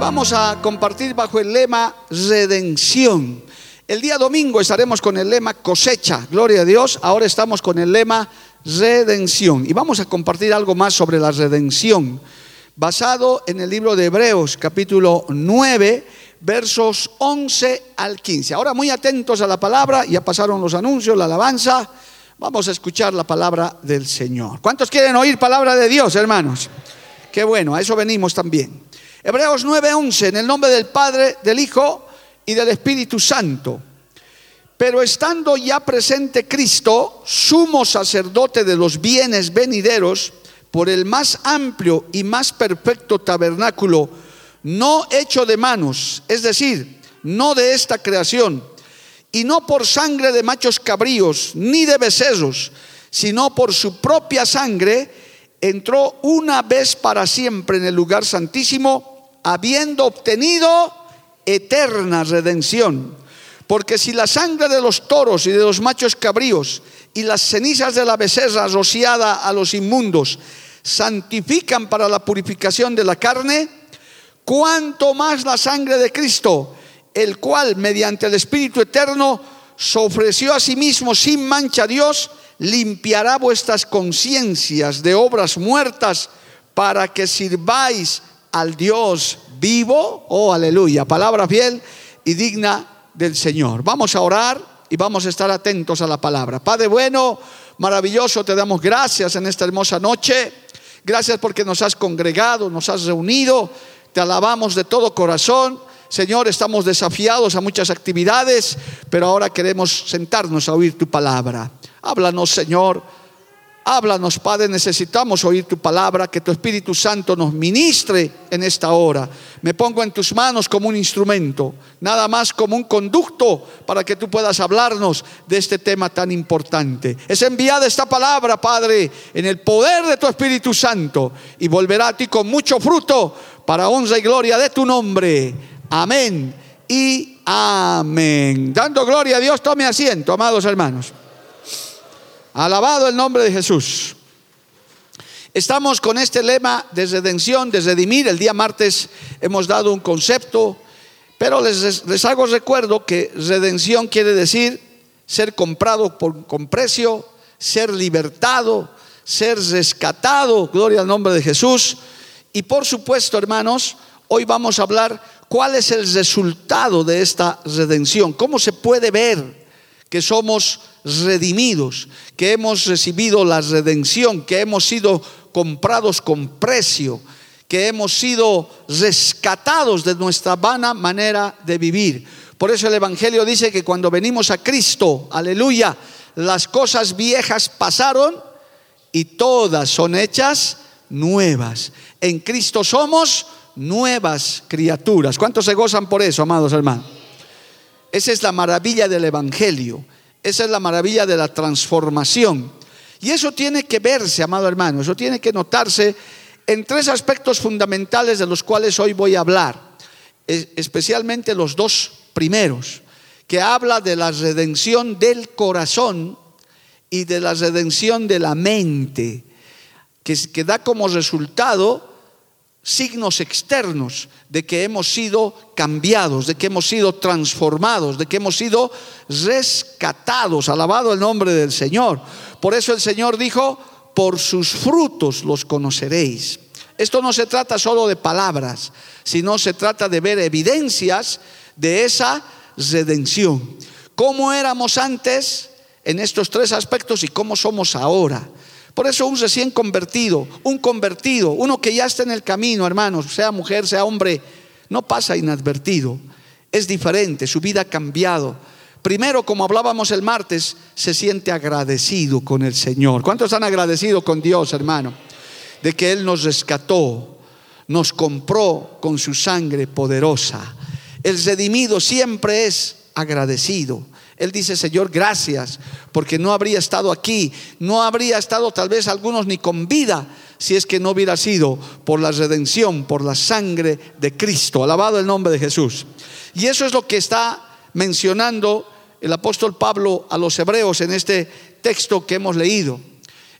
Vamos a compartir bajo el lema redención. El día domingo estaremos con el lema cosecha, gloria a Dios. Ahora estamos con el lema redención. Y vamos a compartir algo más sobre la redención, basado en el libro de Hebreos, capítulo 9, versos 11 al 15. Ahora muy atentos a la palabra, ya pasaron los anuncios, la alabanza. Vamos a escuchar la palabra del Señor. ¿Cuántos quieren oír palabra de Dios, hermanos? Qué bueno, a eso venimos también. Hebreos 9:11, en el nombre del Padre, del Hijo y del Espíritu Santo. Pero estando ya presente Cristo, sumo sacerdote de los bienes venideros, por el más amplio y más perfecto tabernáculo, no hecho de manos, es decir, no de esta creación, y no por sangre de machos cabríos, ni de becerros, sino por su propia sangre, entró una vez para siempre en el lugar santísimo, habiendo obtenido eterna redención. Porque si la sangre de los toros y de los machos cabríos y las cenizas de la becerra rociada a los inmundos santifican para la purificación de la carne, cuanto más la sangre de Cristo, el cual mediante el Espíritu Eterno se ofreció a sí mismo sin mancha a Dios, limpiará vuestras conciencias de obras muertas para que sirváis al Dios vivo. Oh, aleluya. Palabra fiel y digna del Señor. Vamos a orar y vamos a estar atentos a la palabra. Padre bueno, maravilloso, te damos gracias en esta hermosa noche. Gracias porque nos has congregado, nos has reunido. Te alabamos de todo corazón. Señor, estamos desafiados a muchas actividades, pero ahora queremos sentarnos a oír tu palabra. Háblanos, Señor. Háblanos, Padre. Necesitamos oír tu palabra, que tu Espíritu Santo nos ministre en esta hora. Me pongo en tus manos como un instrumento, nada más como un conducto para que tú puedas hablarnos de este tema tan importante. Es enviada esta palabra, Padre, en el poder de tu Espíritu Santo y volverá a ti con mucho fruto para honra y gloria de tu nombre. Amén y amén. Dando gloria a Dios, tome asiento, amados hermanos. Alabado el nombre de Jesús. Estamos con este lema de redención, de redimir. El día martes hemos dado un concepto, pero les, les hago recuerdo que redención quiere decir ser comprado con precio, ser libertado, ser rescatado. Gloria al nombre de Jesús. Y por supuesto, hermanos, hoy vamos a hablar cuál es el resultado de esta redención, cómo se puede ver que somos redimidos, que hemos recibido la redención, que hemos sido comprados con precio, que hemos sido rescatados de nuestra vana manera de vivir. Por eso el Evangelio dice que cuando venimos a Cristo, aleluya, las cosas viejas pasaron y todas son hechas nuevas. En Cristo somos nuevas criaturas. ¿Cuántos se gozan por eso, amados hermanos? Esa es la maravilla del Evangelio. Esa es la maravilla de la transformación. Y eso tiene que verse, amado hermano, eso tiene que notarse en tres aspectos fundamentales de los cuales hoy voy a hablar, especialmente los dos primeros, que habla de la redención del corazón y de la redención de la mente, que, que da como resultado signos externos de que hemos sido cambiados, de que hemos sido transformados, de que hemos sido rescatados. Alabado el nombre del Señor. Por eso el Señor dijo, por sus frutos los conoceréis. Esto no se trata solo de palabras, sino se trata de ver evidencias de esa redención. ¿Cómo éramos antes en estos tres aspectos y cómo somos ahora? Por eso un recién convertido, un convertido, uno que ya está en el camino, hermanos, sea mujer, sea hombre, no pasa inadvertido. Es diferente, su vida ha cambiado. Primero, como hablábamos el martes, se siente agradecido con el Señor. ¿Cuántos están agradecidos con Dios, hermano? De que Él nos rescató, nos compró con su sangre poderosa. El redimido siempre es agradecido. Él dice, Señor, gracias, porque no habría estado aquí, no habría estado tal vez algunos ni con vida si es que no hubiera sido por la redención, por la sangre de Cristo. Alabado el nombre de Jesús. Y eso es lo que está mencionando el apóstol Pablo a los hebreos en este texto que hemos leído.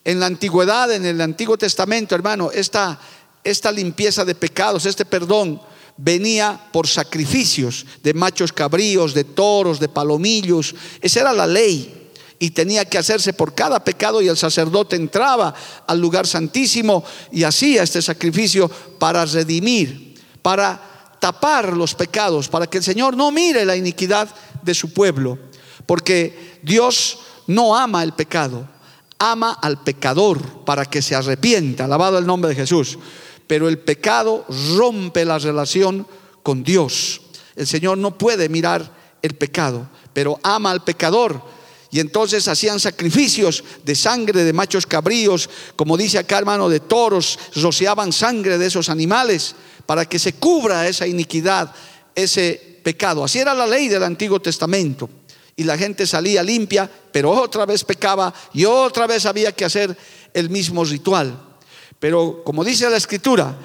En la antigüedad, en el Antiguo Testamento, hermano, esta, esta limpieza de pecados, este perdón, venía por sacrificios de machos cabríos, de toros, de palomillos. Esa era la ley. Y tenía que hacerse por cada pecado y el sacerdote entraba al lugar santísimo y hacía este sacrificio para redimir, para tapar los pecados, para que el Señor no mire la iniquidad de su pueblo, porque Dios no ama el pecado, ama al pecador para que se arrepienta, alabado el nombre de Jesús, pero el pecado rompe la relación con Dios. El Señor no puede mirar el pecado, pero ama al pecador y entonces hacían sacrificios de sangre de machos cabríos, como dice acá hermano, de toros, rociaban sangre de esos animales para que se cubra esa iniquidad, ese pecado. Así era la ley del Antiguo Testamento. Y la gente salía limpia, pero otra vez pecaba y otra vez había que hacer el mismo ritual. Pero como dice la escritura,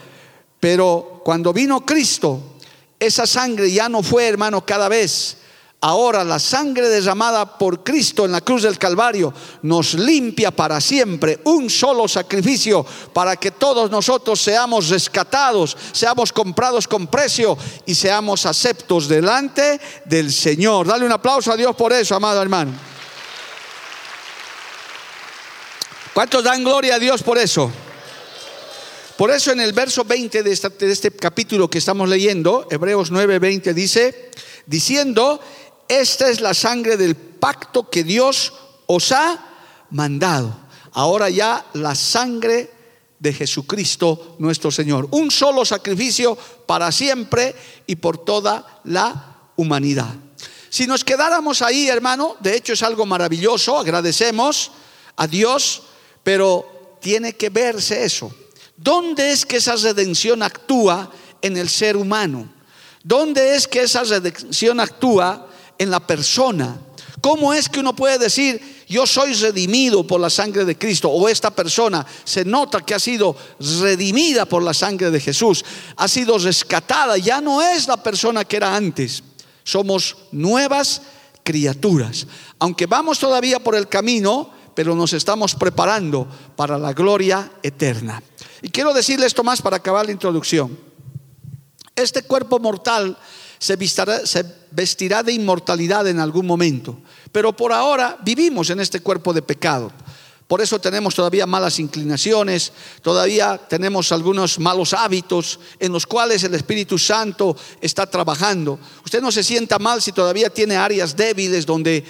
pero cuando vino Cristo, esa sangre ya no fue, hermano, cada vez Ahora la sangre derramada por Cristo en la cruz del Calvario nos limpia para siempre. Un solo sacrificio para que todos nosotros seamos rescatados, seamos comprados con precio y seamos aceptos delante del Señor. Dale un aplauso a Dios por eso, amado hermano. ¿Cuántos dan gloria a Dios por eso? Por eso en el verso 20 de este, de este capítulo que estamos leyendo, Hebreos 9, 20 dice, diciendo, esta es la sangre del pacto que Dios os ha mandado. Ahora ya la sangre de Jesucristo nuestro Señor. Un solo sacrificio para siempre y por toda la humanidad. Si nos quedáramos ahí, hermano, de hecho es algo maravilloso, agradecemos a Dios, pero tiene que verse eso. ¿Dónde es que esa redención actúa en el ser humano? ¿Dónde es que esa redención actúa en la persona. ¿Cómo es que uno puede decir, yo soy redimido por la sangre de Cristo? O esta persona se nota que ha sido redimida por la sangre de Jesús, ha sido rescatada, ya no es la persona que era antes. Somos nuevas criaturas. Aunque vamos todavía por el camino, pero nos estamos preparando para la gloria eterna. Y quiero decirle esto más para acabar la introducción. Este cuerpo mortal se vestirá, de inmortalidad en algún momento. Pero por ahora vivimos en este cuerpo de pecado. Por eso tenemos todavía malas inclinaciones, todavía tenemos algunos malos hábitos en los cuales el Espíritu Santo está trabajando. Usted no se sienta mal si todavía tiene áreas débiles donde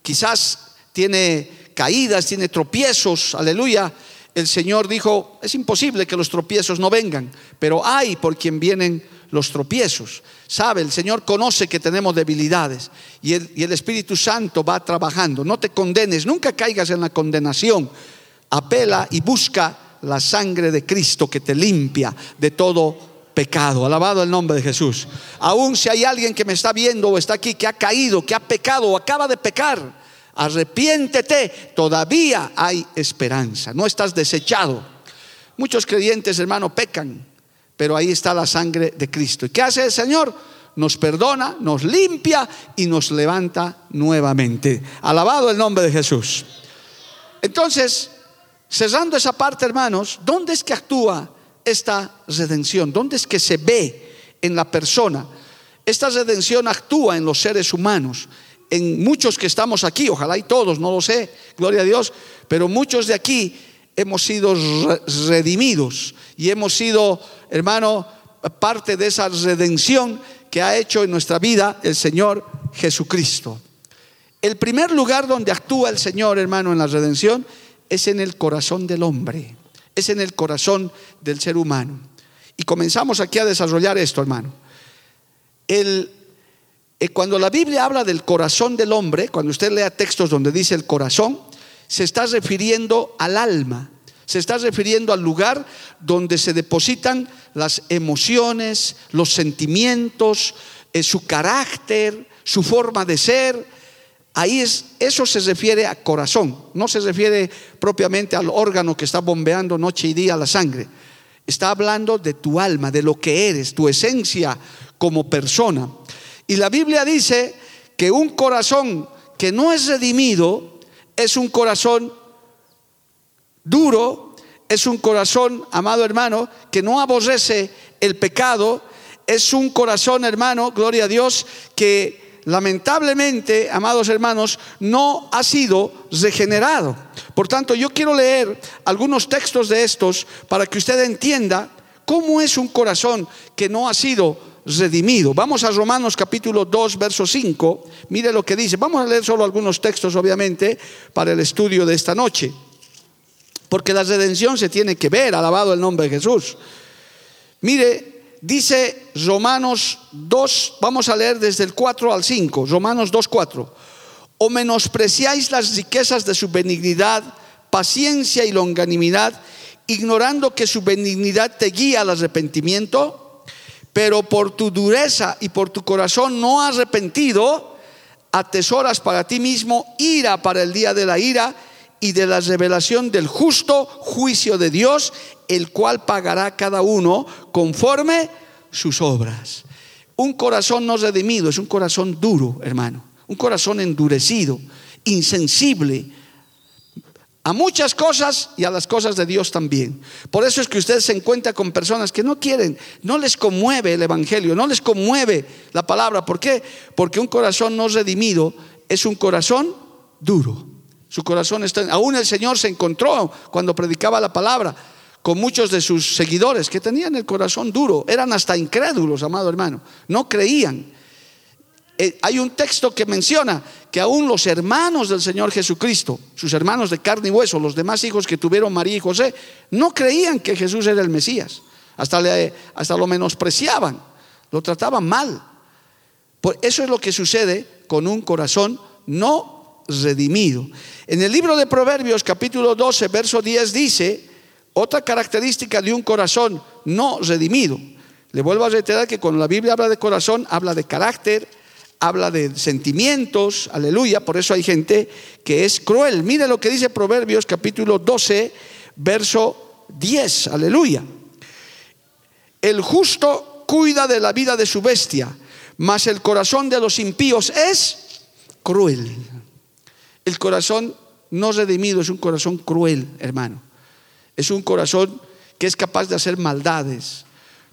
quizás tiene caídas, tiene tropiezos, aleluya. El Señor dijo, es imposible que los tropiezos no vengan, pero hay por quien vienen los tropiezos. Sabe, el Señor conoce que tenemos debilidades y el, y el Espíritu Santo va trabajando. No te condenes, nunca caigas en la condenación. Apela y busca la sangre de Cristo que te limpia de todo pecado. Alabado el nombre de Jesús. Aún si hay alguien que me está viendo o está aquí que ha caído, que ha pecado o acaba de pecar, arrepiéntete, todavía hay esperanza, no estás desechado. Muchos creyentes, hermano, pecan pero ahí está la sangre de Cristo. ¿Y qué hace el Señor? Nos perdona, nos limpia y nos levanta nuevamente. Alabado el nombre de Jesús. Entonces, cerrando esa parte, hermanos, ¿dónde es que actúa esta redención? ¿Dónde es que se ve en la persona? Esta redención actúa en los seres humanos, en muchos que estamos aquí, ojalá y todos, no lo sé, gloria a Dios, pero muchos de aquí hemos sido redimidos y hemos sido, hermano, parte de esa redención que ha hecho en nuestra vida el Señor Jesucristo. El primer lugar donde actúa el Señor, hermano, en la redención es en el corazón del hombre, es en el corazón del ser humano. Y comenzamos aquí a desarrollar esto, hermano. El, cuando la Biblia habla del corazón del hombre, cuando usted lea textos donde dice el corazón, se está refiriendo al alma, se está refiriendo al lugar donde se depositan las emociones, los sentimientos, eh, su carácter, su forma de ser. Ahí es, eso se refiere a corazón, no se refiere propiamente al órgano que está bombeando noche y día la sangre. Está hablando de tu alma, de lo que eres, tu esencia como persona. Y la Biblia dice que un corazón que no es redimido es un corazón duro, es un corazón, amado hermano, que no aborrece el pecado, es un corazón, hermano, gloria a Dios, que lamentablemente, amados hermanos, no ha sido regenerado. Por tanto, yo quiero leer algunos textos de estos para que usted entienda cómo es un corazón que no ha sido redimido. Vamos a Romanos capítulo 2, verso 5. Mire lo que dice. Vamos a leer solo algunos textos, obviamente, para el estudio de esta noche. Porque la redención se tiene que ver, alabado el nombre de Jesús. Mire, dice Romanos 2, vamos a leer desde el 4 al 5, Romanos 2, 4. O menospreciáis las riquezas de su benignidad, paciencia y longanimidad, ignorando que su benignidad te guía al arrepentimiento pero por tu dureza y por tu corazón no arrepentido, atesoras para ti mismo ira para el día de la ira y de la revelación del justo juicio de Dios, el cual pagará cada uno conforme sus obras. Un corazón no redimido es un corazón duro, hermano, un corazón endurecido, insensible, a muchas cosas y a las cosas de Dios también. Por eso es que usted se encuentra con personas que no quieren, no les conmueve el Evangelio, no les conmueve la palabra. ¿Por qué? Porque un corazón no redimido es un corazón duro. Su corazón está... Aún el Señor se encontró cuando predicaba la palabra con muchos de sus seguidores que tenían el corazón duro, eran hasta incrédulos, amado hermano, no creían. Eh, hay un texto que menciona que aún los hermanos del Señor Jesucristo, sus hermanos de carne y hueso, los demás hijos que tuvieron María y José, no creían que Jesús era el Mesías. Hasta, hasta lo menospreciaban, lo trataban mal. Por eso es lo que sucede con un corazón no redimido. En el libro de Proverbios capítulo 12, verso 10 dice, otra característica de un corazón no redimido. Le vuelvo a reiterar que cuando la Biblia habla de corazón, habla de carácter, habla de sentimientos, aleluya, por eso hay gente que es cruel. Mire lo que dice Proverbios capítulo 12, verso 10, aleluya. El justo cuida de la vida de su bestia, mas el corazón de los impíos es cruel. El corazón no redimido es un corazón cruel, hermano. Es un corazón que es capaz de hacer maldades,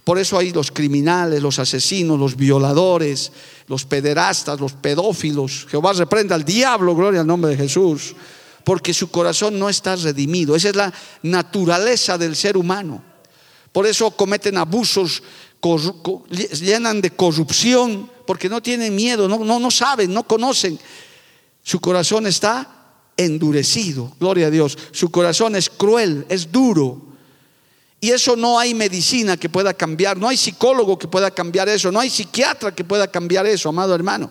por eso hay los criminales, los asesinos, los violadores, los pederastas, los pedófilos. Jehová reprenda al diablo, gloria al nombre de Jesús. Porque su corazón no está redimido. Esa es la naturaleza del ser humano. Por eso cometen abusos, llenan de corrupción, porque no tienen miedo, no, no, no saben, no conocen. Su corazón está endurecido, gloria a Dios. Su corazón es cruel, es duro. Y eso no hay medicina que pueda cambiar, no hay psicólogo que pueda cambiar eso, no hay psiquiatra que pueda cambiar eso, amado hermano.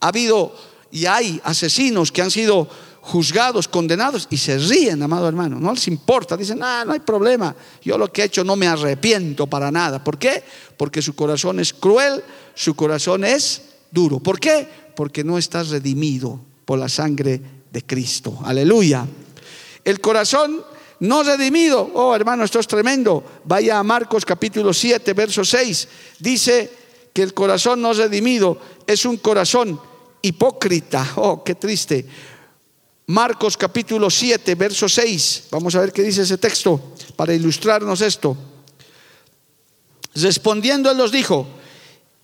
Ha habido y hay asesinos que han sido juzgados, condenados y se ríen, amado hermano, no les importa, dicen, ah, no hay problema, yo lo que he hecho no me arrepiento para nada. ¿Por qué? Porque su corazón es cruel, su corazón es duro. ¿Por qué? Porque no está redimido por la sangre de Cristo. Aleluya. El corazón no redimido. Oh, hermano, esto es tremendo. Vaya a Marcos capítulo 7, verso 6. Dice que el corazón no redimido es un corazón hipócrita. Oh, qué triste. Marcos capítulo 7, verso 6. Vamos a ver qué dice ese texto para ilustrarnos esto. Respondiendo él los dijo,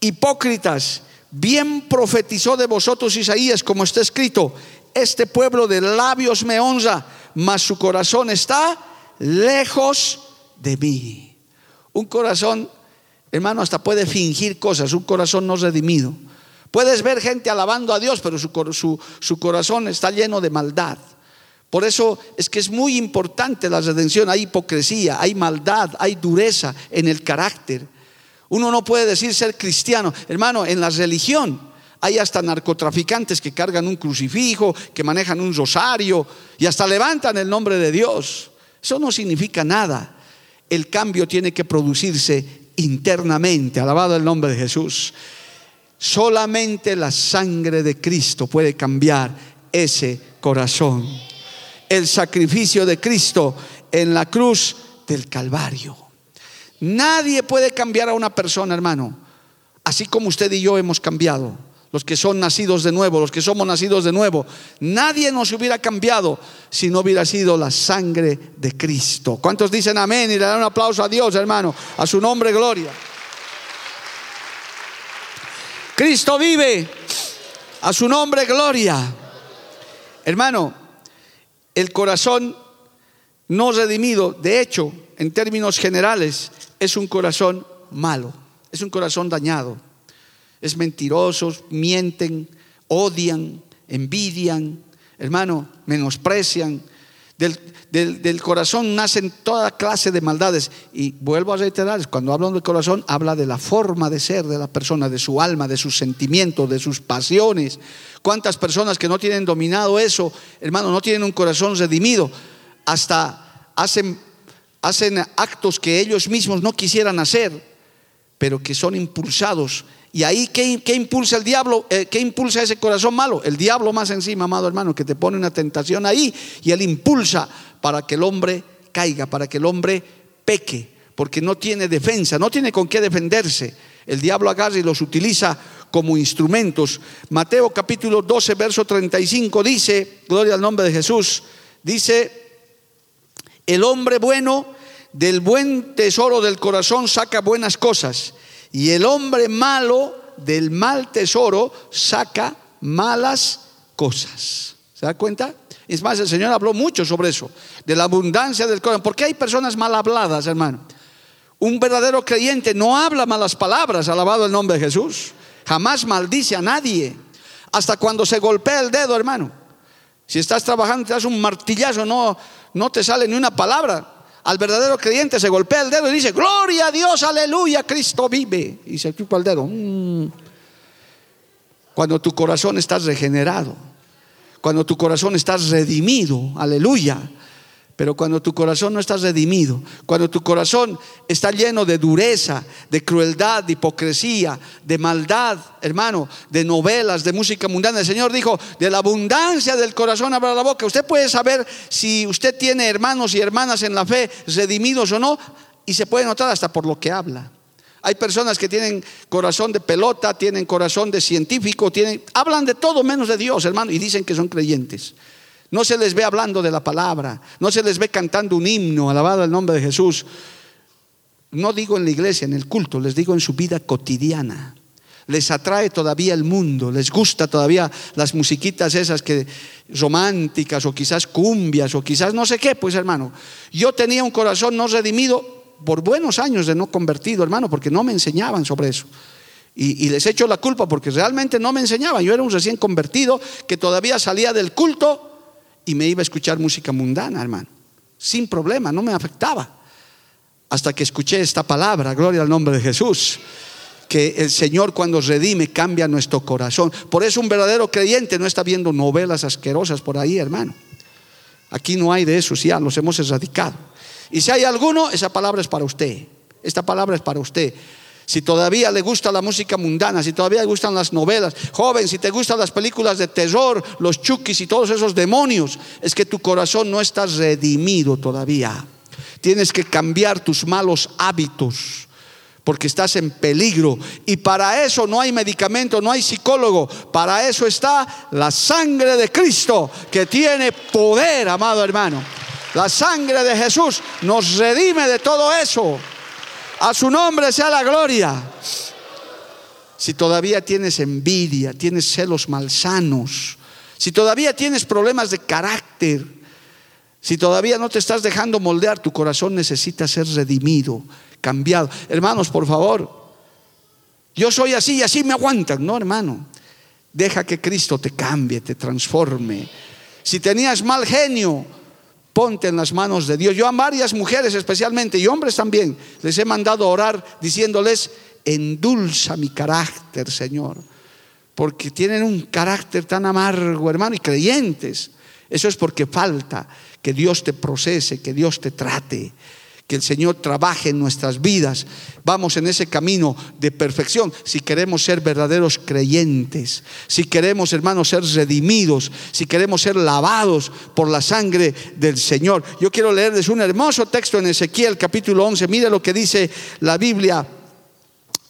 hipócritas, bien profetizó de vosotros Isaías, como está escrito, este pueblo de labios me honra mas su corazón está lejos de mí. Un corazón, hermano, hasta puede fingir cosas, un corazón no redimido. Puedes ver gente alabando a Dios, pero su, su, corazón está lleno de maldad. Por eso es que es muy importante la redención. Hay hipocresía, hay maldad, hay dureza en el carácter. Uno no puede decir ser cristiano. Hermano, en la religión Hay hasta narcotraficantes que cargan un crucifijo, que manejan un rosario y hasta levantan el nombre de Dios. Eso no significa nada. El cambio tiene que producirse internamente. Alabado el nombre de Jesús. Solamente la sangre de Cristo puede cambiar ese corazón. El sacrificio de Cristo en la cruz del Calvario. Nadie puede cambiar a una persona, hermano, así como usted y yo hemos cambiado los que son nacidos de nuevo, los que somos nacidos de nuevo. Nadie nos hubiera cambiado si no hubiera sido la sangre de Cristo. ¿Cuántos dicen amén y le dan un aplauso a Dios, hermano? A su nombre, gloria. Cristo vive, a su nombre, gloria. Hermano, el corazón no redimido, de hecho, en términos generales, es un corazón malo, es un corazón dañado es mentirosos, mienten, odian, envidian, hermano, menosprecian. Del, corazón nacen toda clase de maldades. Y vuelvo a reiterar, cuando hablo del corazón, habla de la forma de ser de la persona, de su alma, de sus sentimientos, de sus pasiones. ¿Cuántas personas que no tienen dominado eso, hermano, no tienen un corazón redimido? Hasta hacen, hacen actos que ellos mismos no quisieran hacer, pero que son impulsados y ahí, ¿qué, impulsa el diablo? Eh, ¿Qué impulsa ese corazón malo? El diablo más encima, amado hermano, que te pone una tentación ahí y él impulsa para que el hombre caiga, para que el hombre peque, porque no tiene defensa, no tiene con qué defenderse. El diablo agarra y los utiliza como instrumentos. Mateo capítulo 12, verso 35 dice, gloria al nombre de Jesús, dice, el hombre bueno del buen tesoro del corazón saca buenas cosas y el hombre malo del mal tesoro saca malas cosas. ¿Se da cuenta? Es más, el Señor habló mucho sobre eso, de la abundancia del corazón. Porque hay personas mal habladas, hermano. Un verdadero creyente no habla malas palabras, alabado el nombre de Jesús. Jamás maldice a nadie. Hasta cuando se golpea el dedo, hermano. Si estás trabajando, te das un martillazo, no, no te sale ni una palabra al verdadero creyente se golpea el dedo y dice, gloria a Dios, aleluya, Cristo vive. Y se chupa el dedo. Mm. Cuando tu corazón está regenerado, cuando tu corazón está redimido, aleluya pero cuando tu corazón no está redimido, cuando tu corazón está lleno de dureza, de crueldad, de hipocresía, de maldad, hermano, de novelas, de música mundana, el Señor dijo, de la abundancia del corazón abra la boca. Usted puede saber si usted tiene hermanos y hermanas en la fe redimidos o no, y se puede notar hasta por lo que habla. Hay personas que tienen corazón de pelota, tienen corazón de científico, tienen, hablan de todo menos de Dios, hermano, y dicen que son creyentes. No se les ve hablando de la palabra, no se les ve cantando un himno, alabado el nombre de Jesús. No digo en la iglesia, en el culto, les digo en su vida cotidiana. Les atrae todavía el mundo, les gusta todavía las musiquitas esas que románticas o quizás cumbias o quizás no sé qué, pues hermano. Yo tenía un corazón no redimido por buenos años de no convertido, hermano, porque no me enseñaban sobre eso. Y, y, les echo la culpa porque realmente no me enseñaban. Yo era un recién convertido que todavía salía del culto y me iba a escuchar música mundana, hermano, sin problema, no me afectaba. Hasta que escuché esta palabra, gloria al nombre de Jesús, que el Señor cuando redime cambia nuestro corazón. Por eso un verdadero creyente no está viendo novelas asquerosas por ahí, hermano. Aquí no hay de eso, ya los hemos erradicado. Y si hay alguno, esa palabra es para usted. Esta palabra es para usted si todavía le gusta la música mundana, si todavía le gustan las novelas, joven, si te gustan las películas de terror, los chukis y todos esos demonios, es que tu corazón no está redimido todavía. Tienes que cambiar tus malos hábitos porque estás en peligro. Y para eso no hay medicamento, no hay psicólogo. Para eso está la sangre de Cristo que tiene poder, amado hermano. La sangre de Jesús nos redime de todo eso. A su nombre sea la gloria. Si todavía tienes envidia, tienes celos malsanos, si todavía tienes problemas de carácter, si todavía no te estás dejando moldear, tu corazón necesita ser redimido, cambiado. Hermanos, por favor, yo soy así y así me aguantan. No, hermano, deja que Cristo te cambie, te transforme. Si tenías mal genio, Ponte en las manos de Dios. Yo a varias mujeres especialmente y hombres también les he mandado a orar diciéndoles, endulza mi carácter, Señor. porque tienen un carácter tan amargo, hermano, y creyentes. Eso es porque falta que Dios te procese, que Dios te trate, que el Señor trabaje en nuestras vidas. Vamos en ese camino de perfección si queremos ser verdaderos creyentes, si queremos, hermanos, ser redimidos, si queremos ser lavados por la sangre del Señor. Yo quiero leerles un hermoso texto en Ezequiel capítulo 11. Mire lo que dice la Biblia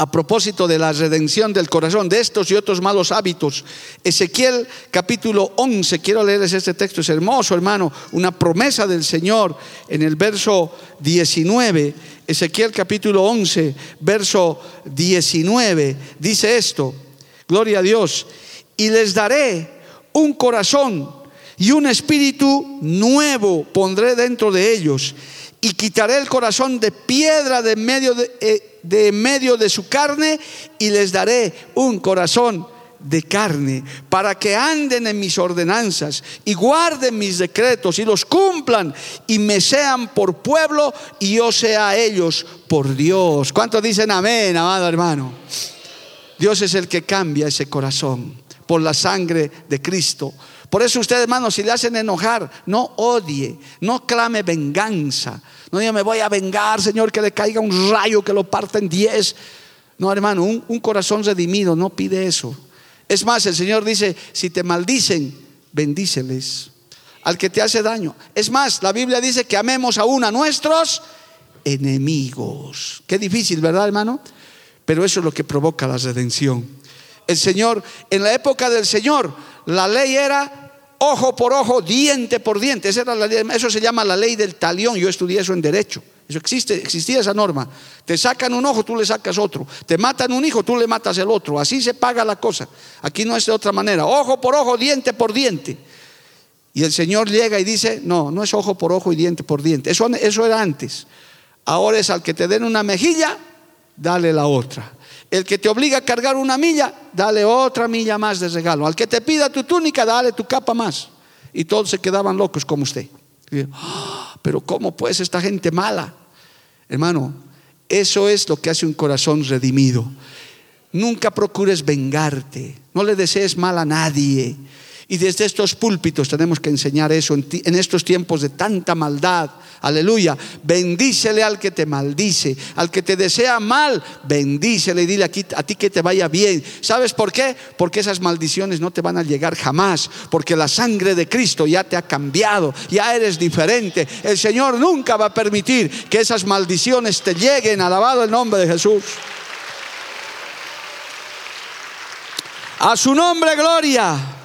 a propósito de la redención del corazón, de estos y otros malos hábitos. Ezequiel capítulo 11, quiero leerles este texto, es hermoso hermano, una promesa del Señor en el verso 19. Ezequiel capítulo 11, verso 19, dice esto, gloria a Dios, y les daré un corazón y un espíritu nuevo pondré dentro de ellos y quitaré el corazón de piedra de medio de, eh, de medio de su carne y les daré un corazón de carne, para que anden en mis ordenanzas y guarden mis decretos y los cumplan y me sean por pueblo y yo sea ellos por Dios. ¿Cuántos dicen amén, amado hermano? Dios es el que cambia ese corazón por la sangre de Cristo. Por eso usted, hermano, si le hacen enojar, no odie, no clame venganza. No diga, me voy a vengar, Señor, que le caiga un rayo que lo parta en diez. No, hermano, un, un corazón redimido no pide eso. Es más, el Señor dice, si te maldicen, bendíceles al que te hace daño. Es más, la Biblia dice que amemos aún a nuestros enemigos. Qué difícil, ¿verdad, hermano? Pero eso es lo que provoca la redención. El Señor, en la época del Señor, la ley era ojo por ojo, diente por diente. eso se llama la ley del talión. Yo estudié eso en derecho. Eso existe, existía esa norma. Te sacan un ojo, tú le sacas otro. Te matan un hijo, tú le matas el otro. Así se paga la cosa. Aquí no es de otra manera. Ojo por ojo, diente por diente. Y el Señor llega y dice, no, no es ojo por ojo y diente por diente. Eso, eso era antes. Ahora es al que te den una mejilla, dale la otra. El que te obliga a cargar una milla, dale otra milla más de regalo. Al que te pida tu túnica, dale tu capa más. Y todos se quedaban locos como usted. Ah, pero ¿cómo pues esta gente mala? Hermano, eso es lo que hace un corazón redimido. Nunca procures vengarte, no le desees mal a nadie. Y desde estos púlpitos tenemos que enseñar eso en, estos tiempos de tanta maldad, Aleluya. Bendícele al que te maldice, al que te desea mal, bendícele y dile a ti que te vaya bien. ¿Sabes por qué? Porque esas maldiciones no te van a llegar jamás, porque la sangre de Cristo ya te ha cambiado, ya eres diferente. El Señor nunca va a permitir que esas maldiciones te lleguen. Alabado el nombre de Jesús. A su nombre, gloria.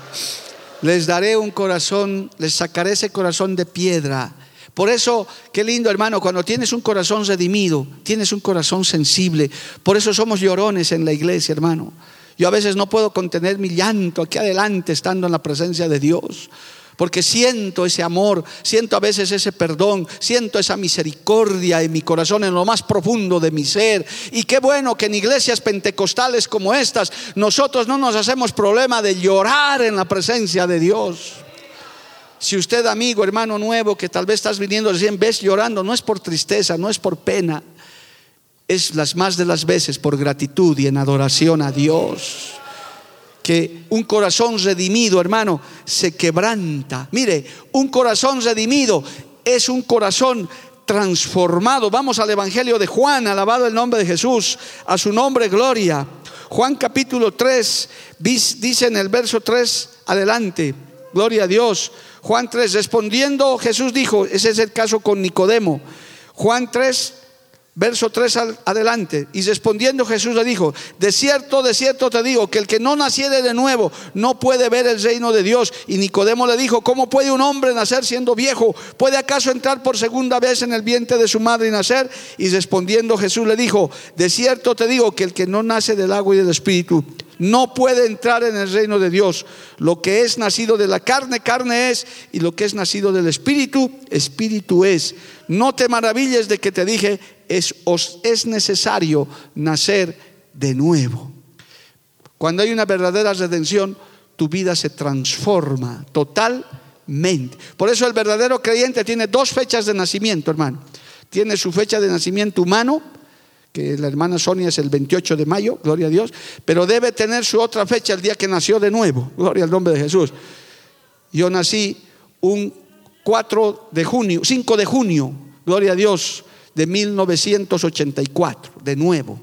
Les daré un corazón, les sacaré ese corazón de piedra por eso, qué lindo hermano, cuando tienes un corazón redimido, tienes un corazón sensible. Por eso somos llorones en la iglesia, hermano. Yo a veces no puedo contener mi llanto aquí adelante estando en la presencia de Dios. Porque siento ese amor, siento a veces ese perdón, siento esa misericordia en mi corazón, en lo más profundo de mi ser. Y qué bueno que en iglesias pentecostales como estas, nosotros no nos hacemos problema de llorar en la presencia de Dios. Si usted, amigo, hermano nuevo, que tal vez estás viniendo recién, ves llorando, no es por tristeza, no es por pena, es las más de las veces por gratitud y en adoración a Dios. Que un corazón redimido, hermano, se quebranta. Mire, un corazón redimido es un corazón transformado. Vamos al Evangelio de Juan, alabado el nombre de Jesús, a su nombre gloria. Juan capítulo 3, dice en el verso 3, adelante, gloria a Dios. Juan 3, respondiendo Jesús dijo, ese es el caso con Nicodemo. Juan 3, verso 3 adelante. Y respondiendo Jesús le dijo, de cierto, de cierto te digo, que el que no naciere de nuevo no puede ver el reino de Dios. Y Nicodemo le dijo, ¿cómo puede un hombre nacer siendo viejo? ¿Puede acaso entrar por segunda vez en el vientre de su madre y nacer? Y respondiendo Jesús le dijo, de cierto te digo, que el que no nace del agua y del espíritu no puede entrar en el reino de Dios. Lo que es nacido de la carne, carne es, y lo que es nacido del espíritu, espíritu es. No te maravilles de que te dije, es, es necesario nacer de nuevo. Cuando hay una verdadera redención, tu vida se transforma totalmente. Por eso el verdadero creyente tiene dos fechas de nacimiento, hermano. Tiene su fecha de nacimiento humano, que la hermana Sonia es el 28 de mayo, gloria a Dios, pero debe tener su otra fecha el día que nació de nuevo, gloria al nombre de Jesús. Yo nací un 4 de junio, 5 de junio, gloria a Dios, de 1984, de nuevo.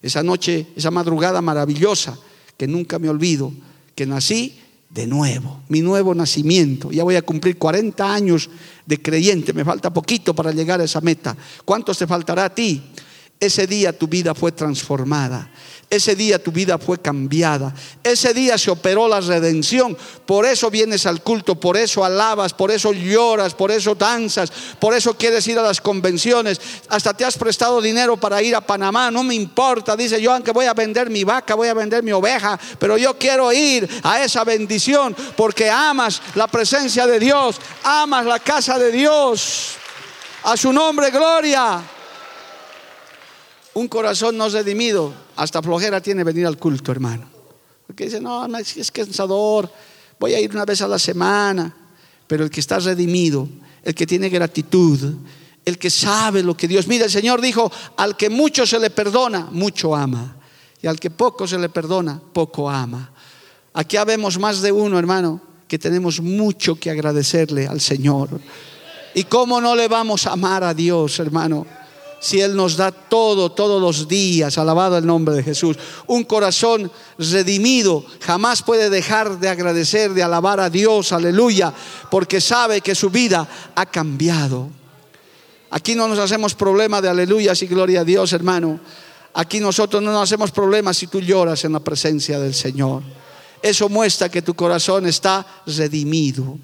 Esa noche, esa madrugada maravillosa que nunca me olvido, que nací de nuevo, mi nuevo nacimiento. Ya voy a cumplir 40 años de creyente, me falta poquito para llegar a esa meta. ¿Cuántos te faltará a ti? Ese día tu vida fue transformada. Ese día tu vida fue cambiada. Ese día se operó la redención. Por eso vienes al culto, por eso alabas, por eso lloras, por eso danzas, por eso quieres ir a las convenciones. Hasta te has prestado dinero para ir a Panamá. No me importa. Dice yo, aunque voy a vender mi vaca, voy a vender mi oveja, pero yo quiero ir a esa bendición porque amas la presencia de Dios, amas la casa de Dios. A su nombre, gloria. Un corazón no redimido, hasta flojera tiene venir al culto, hermano. Porque dice, no, es cansador, voy a ir una vez a la semana. Pero el que está redimido, el que tiene gratitud, el que sabe lo que Dios. Mira, el Señor dijo, al que mucho se le perdona, mucho ama. Y al que poco se le perdona, poco ama. Aquí habemos más de uno, hermano, que tenemos mucho que agradecerle al Señor. ¿Y cómo no le vamos a amar a Dios, hermano? Si Él nos da todo, todos los días, alabado el nombre de Jesús. Un corazón redimido jamás puede dejar de agradecer, de alabar a Dios, aleluya, porque sabe que su vida ha cambiado. Aquí no nos hacemos problema de aleluya y gloria a Dios, hermano. Aquí nosotros no nos hacemos problemas si tú lloras en la presencia del Señor. Eso muestra que tu corazón está redimido,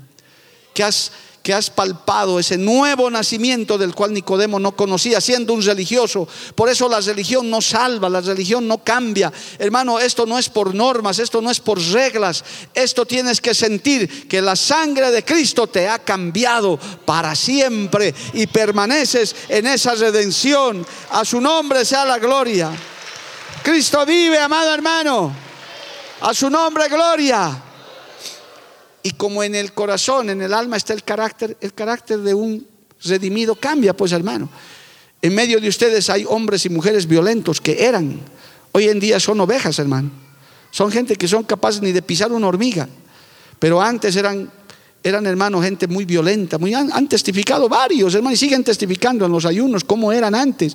que has que has palpado ese nuevo nacimiento del cual Nicodemo no conocía, siendo un religioso. Por eso la religión no salva, la religión no cambia. Hermano, esto no es por normas, esto no es por reglas. Esto tienes que sentir que la sangre de Cristo te ha cambiado para siempre y permaneces en esa redención. A su nombre sea la gloria. Cristo vive, amado hermano. A su nombre, gloria. Y como en el corazón, en el alma está el carácter, el carácter de un redimido cambia, pues hermano. En medio de ustedes hay hombres y mujeres violentos que eran. Hoy en día son ovejas, hermano. Son gente que son capaces ni de pisar una hormiga. Pero antes eran, eran hermano, gente muy violenta. Han, han testificado varios, hermano, y siguen testificando en los ayunos cómo eran antes.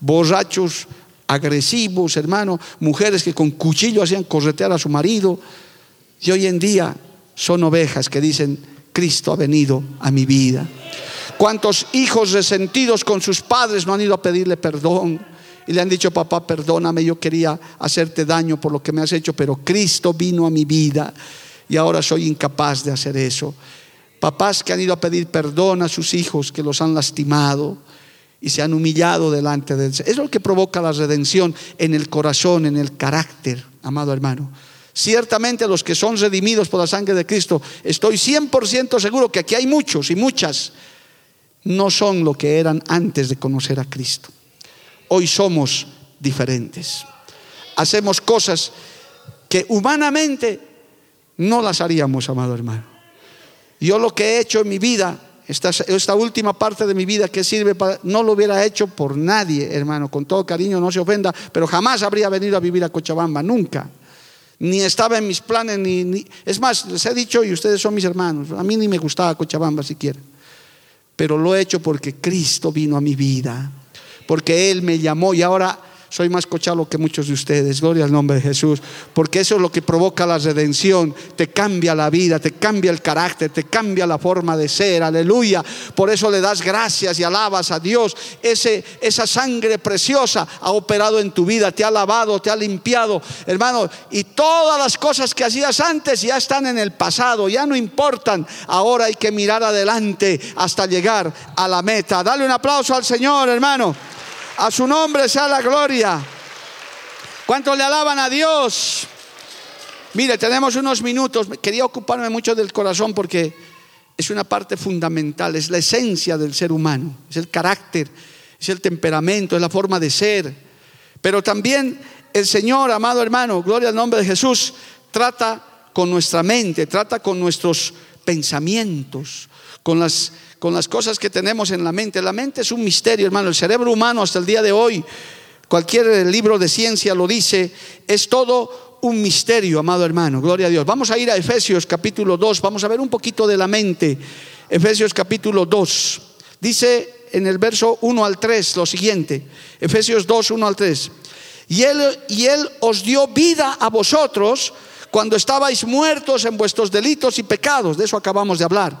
Borrachos, agresivos, hermano. Mujeres que con cuchillo hacían corretear a su marido. Y hoy en día son ovejas que dicen, Cristo ha venido a mi vida. ¿Cuántos hijos resentidos con sus padres no han ido a pedirle perdón? Y le han dicho, papá, perdóname, yo quería hacerte daño por lo que me has hecho, pero Cristo vino a mi vida y ahora soy incapaz de hacer eso. Papás que han ido a pedir perdón a sus hijos que los han lastimado y se han humillado delante de él. Es lo que provoca la redención en el corazón, en el carácter, amado hermano. Ciertamente los que son redimidos por la sangre de Cristo, estoy 100% seguro que aquí hay muchos y muchas, no son lo que eran antes de conocer a Cristo. Hoy somos diferentes. Hacemos cosas que humanamente no las haríamos, amado hermano. Yo lo que he hecho en mi vida, esta, esta, última parte de mi vida que sirve para, no lo hubiera hecho por nadie, hermano, con todo cariño, no se ofenda, pero jamás habría venido a vivir a Cochabamba, nunca ni estaba en mis planes, ni, es más, les he dicho y ustedes son mis hermanos, a mí ni me gustaba Cochabamba siquiera, pero lo he hecho porque Cristo vino a mi vida, porque Él me llamó y ahora soy más cochalo que muchos de ustedes. Gloria al nombre de Jesús. Porque eso es lo que provoca la redención. Te cambia la vida, te cambia el carácter, te cambia la forma de ser. Aleluya. Por eso le das gracias y alabas a Dios. Ese, esa sangre preciosa ha operado en tu vida, te ha lavado, te ha limpiado. Hermano, y todas las cosas que hacías antes ya están en el pasado, ya no importan. Ahora hay que mirar adelante hasta llegar a la meta. Dale un aplauso al Señor, hermano. A su nombre sea la gloria. ¿Cuántos le alaban a Dios? Mire, tenemos unos minutos. Quería ocuparme mucho del corazón porque es una parte fundamental, es la esencia del ser humano, es el carácter, es el temperamento, es la forma de ser. Pero también el Señor, amado hermano, gloria al nombre de Jesús, trata con nuestra mente, trata con nuestros pensamientos, con las con las cosas que tenemos en la mente. La mente es un misterio, hermano. El cerebro humano hasta el día de hoy Cualquier libro de ciencia lo dice, es todo un misterio, amado hermano, gloria a Dios. Vamos a ir a Efesios capítulo 2, vamos a ver un poquito de la mente. Efesios capítulo 2. Dice en el verso 1 al 3 lo siguiente, Efesios 2, 1 al 3. Y él, y él os dio vida a vosotros cuando estabais muertos en vuestros delitos y pecados, de eso acabamos de hablar,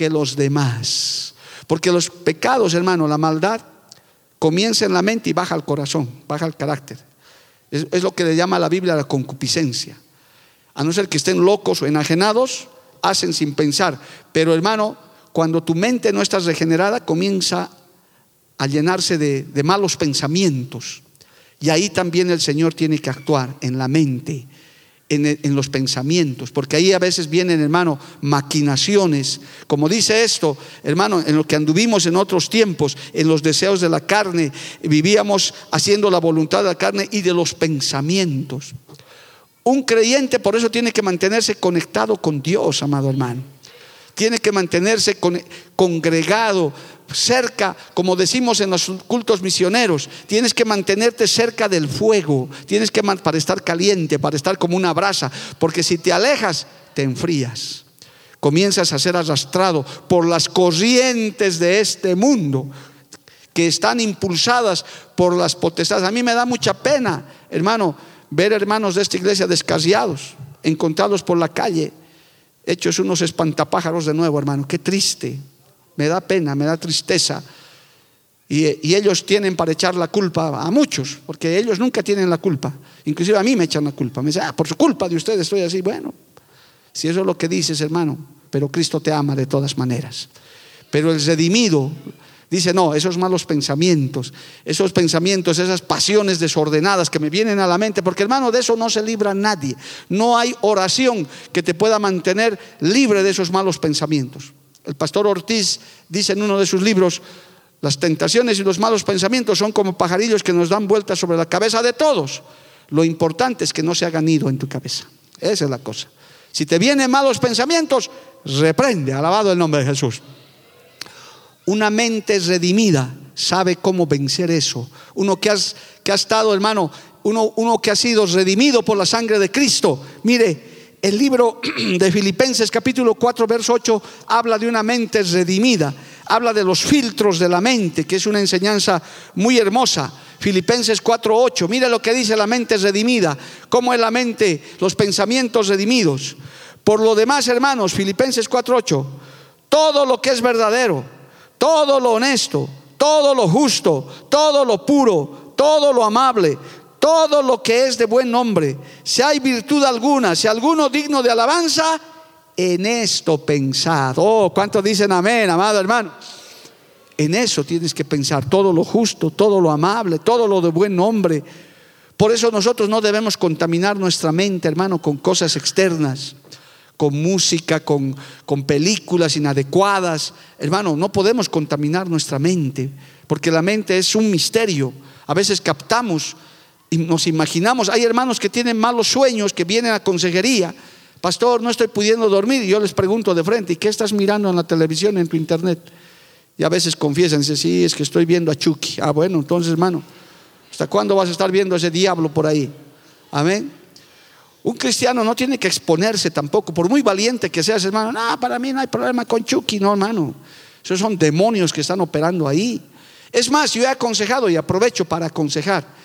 que los demás. Porque los pecados, hermano, la maldad, comienza en la mente y baja al corazón, baja al carácter. Es, lo que le llama la Biblia la concupiscencia. A no ser que estén locos o enajenados, hacen sin pensar. Pero hermano, cuando tu mente no está regenerada, comienza a llenarse de malos pensamientos. Y ahí también el Señor tiene que actuar en la mente, en, los pensamientos, porque ahí a veces vienen, hermano, maquinaciones. Como dice esto, hermano, en lo que anduvimos en otros tiempos, en los deseos de la carne, vivíamos haciendo la voluntad de la carne y de los pensamientos. Un creyente por eso tiene que mantenerse conectado con Dios, amado hermano. Tiene que mantenerse con, congregado, cerca, como decimos en los cultos misioneros, tienes que mantenerte cerca del fuego, tienes que para estar caliente, para estar como una brasa, porque si te alejas, te enfrías. Comienzas a ser arrastrado por las corrientes de este mundo que están impulsadas por las potestades. A mí me da mucha pena, hermano, ver hermanos de esta iglesia descasiados, encontrados por la calle, hechos unos espantapájaros de nuevo, hermano. Qué triste, me da pena, me da tristeza. Y, ellos tienen para echar la culpa a muchos, porque ellos nunca tienen la culpa. Inclusive a mí me echan la culpa. Me dicen, ah, por su culpa de ustedes estoy así. Bueno, si eso es lo que dices, hermano, pero Cristo te ama de todas maneras. Pero el redimido dice, no, esos malos pensamientos, esos pensamientos, esas pasiones desordenadas que me vienen a la mente, porque hermano, de eso no se libra nadie. No hay oración que te pueda mantener libre de esos malos pensamientos. El pastor Ortiz dice en uno de sus libros, las tentaciones y los malos pensamientos son como pajarillos que nos dan vueltas sobre la cabeza de todos. Lo importante es que no se hagan nido en tu cabeza. Esa es la cosa. Si te vienen malos pensamientos, reprende, alabado el nombre de Jesús. Una mente redimida sabe cómo vencer eso. Uno que, que ha estado, hermano, uno, uno que ha sido redimido por la sangre de Cristo. Mire, el libro de Filipenses capítulo 4, verso 8 habla de una mente redimida, habla de los filtros de la mente, que es una enseñanza muy hermosa. Filipenses 4, 8, mira lo que dice la mente redimida, cómo es la mente, los pensamientos redimidos. Por lo demás, hermanos, Filipenses 4, 8, todo lo que es verdadero, todo lo honesto, todo lo justo, todo lo puro, todo lo amable, todo lo que es de buen nombre, si hay virtud alguna, si alguno digno de alabanza, en esto pensad. Oh, ¿cuántos dicen amén, amado hermano? En eso tienes que pensar, todo lo justo, todo lo amable, todo lo de buen nombre. Por eso nosotros no debemos contaminar nuestra mente, hermano, con cosas externas, con música, con, con películas inadecuadas. Hermano, no podemos contaminar nuestra mente, porque la mente es un misterio. A veces captamos y nos imaginamos, hay hermanos que tienen malos sueños, que vienen a consejería. Pastor, no estoy pudiendo dormir. Y yo les pregunto de frente, ¿y qué estás mirando en la televisión, en tu internet? Y a veces confiesan, sí, es que estoy viendo a Chucky. Ah, bueno, entonces, hermano, ¿hasta cuándo vas a estar viendo a ese diablo por ahí? Amén. Un cristiano no tiene que exponerse tampoco, por muy valiente que seas, hermano. No, para mí no hay problema con Chucky, no, hermano. Esos son demonios que están operando ahí. Es más, yo he aconsejado y aprovecho para aconsejar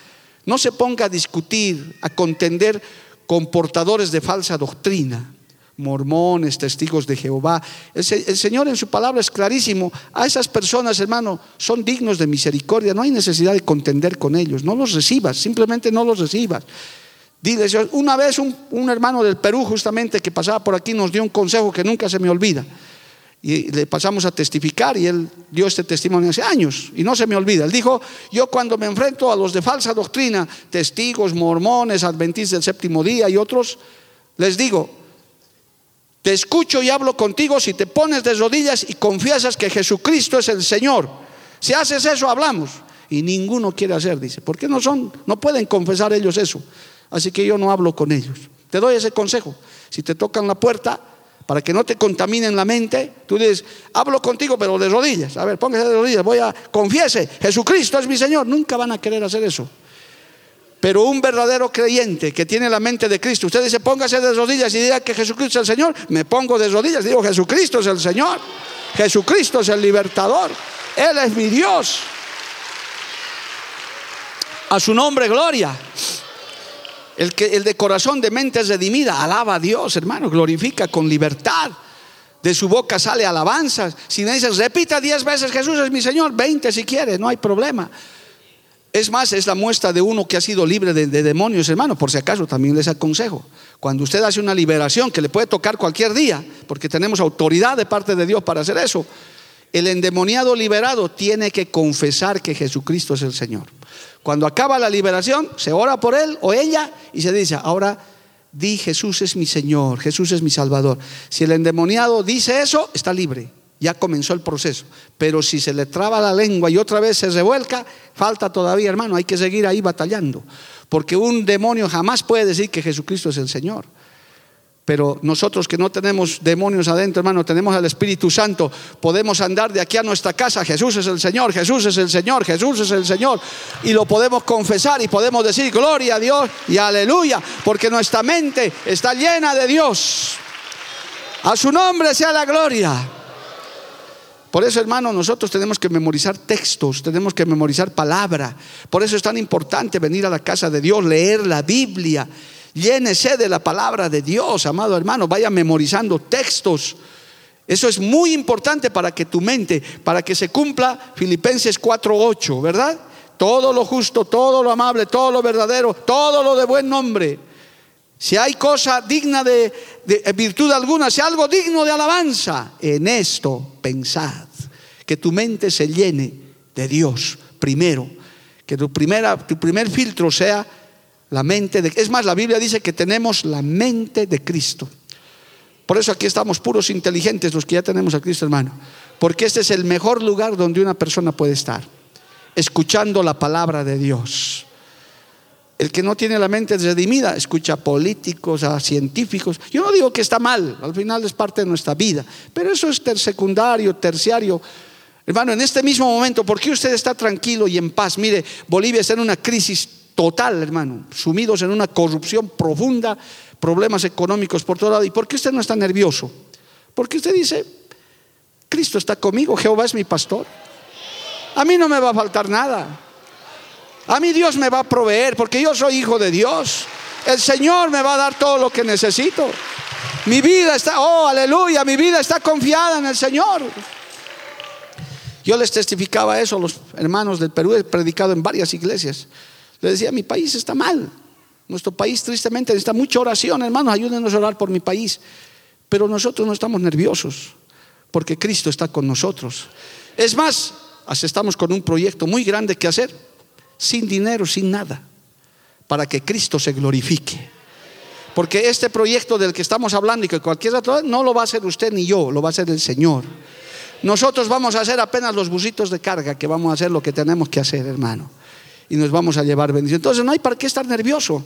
no se ponga a discutir, a contender con portadores de falsa doctrina, mormones, testigos de Jehová. El, Señor en su palabra es clarísimo. A esas personas, hermano, son dignos de misericordia. No hay necesidad de contender con ellos. No los recibas, simplemente no los recibas. Dile, una vez un hermano del Perú justamente que pasaba por aquí nos dio un consejo que nunca se me olvida. Y le pasamos a testificar y él dio este testimonio hace años y no se me olvida. Él dijo, yo cuando me enfrento a los de falsa doctrina, testigos, mormones, adventistas del séptimo día y otros, les digo, te escucho y hablo contigo si te pones de rodillas y confiesas que Jesucristo es el Señor. Si haces eso, hablamos. Y ninguno quiere hacer, dice. ¿Por qué no son? No pueden confesar ellos eso. Así que yo no hablo con ellos. Te doy ese consejo. Si te tocan la puerta, para que no te contaminen la mente, tú dices, hablo contigo, pero de rodillas. A ver, póngase de rodillas, voy a, confiese, Jesucristo es mi Señor. Nunca van a querer hacer eso. Pero un verdadero creyente que tiene la mente de Cristo, usted dice, póngase de rodillas y diga que Jesucristo es el Señor, me pongo de rodillas, digo, Jesucristo es el Señor, Jesucristo es el libertador, Él es mi Dios. A su nombre, gloria. El, que, el de corazón de mente es redimida, alaba a Dios, hermano, glorifica con libertad. De su boca sale alabanza. Si me dices, repita diez veces Jesús es mi Señor, veinte si quiere, no hay problema. Es más, es la muestra de uno que ha sido libre de, de, demonios, hermano. Por si acaso, también les aconsejo. Cuando usted hace una liberación que le puede tocar cualquier día, porque tenemos autoridad de parte de Dios para hacer eso, el endemoniado liberado tiene que confesar que Jesucristo es el Señor. Cuando acaba la liberación, se ora por él o ella y se dice, ahora di Jesús es mi Señor, Jesús es mi Salvador. Si el endemoniado dice eso, está libre, ya comenzó el proceso. Pero si se le traba la lengua y otra vez se revuelca, falta todavía, hermano, hay que seguir ahí batallando. Porque un demonio jamás puede decir que Jesucristo es el Señor. Pero nosotros que no tenemos demonios adentro, hermano, tenemos al Espíritu Santo, podemos andar de aquí a nuestra casa. Jesús es el Señor, Jesús es el Señor, Jesús es el Señor. Y lo podemos confesar y podemos decir gloria a Dios y aleluya, porque nuestra mente está llena de Dios. A su nombre sea la gloria. Por eso, hermano, nosotros tenemos que memorizar textos, tenemos que memorizar palabra. Por eso es tan importante venir a la casa de Dios, leer la Biblia Llénese de la palabra de Dios, amado hermano. Vaya memorizando textos. Eso es muy importante para que tu mente, para que se cumpla Filipenses 4:8, ¿verdad? Todo lo justo, todo lo amable, todo lo verdadero, todo lo de buen nombre. Si hay cosa digna de, virtud alguna, si algo digno de alabanza, en esto pensad. Que tu mente se llene de Dios primero. Que tu, primera, tu primer filtro sea la mente de... Es más, la Biblia dice que tenemos la mente de Cristo. Por eso aquí estamos puros inteligentes los que ya tenemos a Cristo, hermano. Porque este es el mejor lugar donde una persona puede estar. Escuchando la palabra de Dios. El que no tiene la mente redimida escucha a políticos, a científicos. Yo no digo que está mal, al final es parte de nuestra vida. Pero eso es secundario, terciario. Hermano, en este mismo momento, ¿por qué usted está tranquilo y en paz? Mire, Bolivia está en una crisis total, hermano, sumidos en una corrupción profunda, problemas económicos por todo lado. ¿Y por qué usted no está nervioso? Porque usted dice, Cristo está conmigo, Jehová es mi pastor. A mí no me va a faltar nada. A mí Dios me va a proveer porque yo soy hijo de Dios. El Señor me va a dar todo lo que necesito. Mi vida está, oh, aleluya, mi vida está confiada en el Señor. Yo les testificaba eso a los hermanos del Perú, he predicado en varias iglesias. Le decía, mi país está mal. Nuestro país tristemente necesita mucha oración, hermanos, ayúdenos a orar por mi país. Pero nosotros no estamos nerviosos, porque Cristo está con nosotros. Es más, estamos con un proyecto muy grande que hacer, sin dinero, sin nada, para que Cristo se glorifique. Porque este proyecto del que estamos hablando y que cualquier otro no lo va a hacer usted ni yo, lo va a hacer el Señor. Nosotros vamos a hacer apenas los busitos de carga, que vamos a hacer lo que tenemos que hacer, hermano y nos vamos a llevar bendición. Entonces no hay para qué estar nervioso,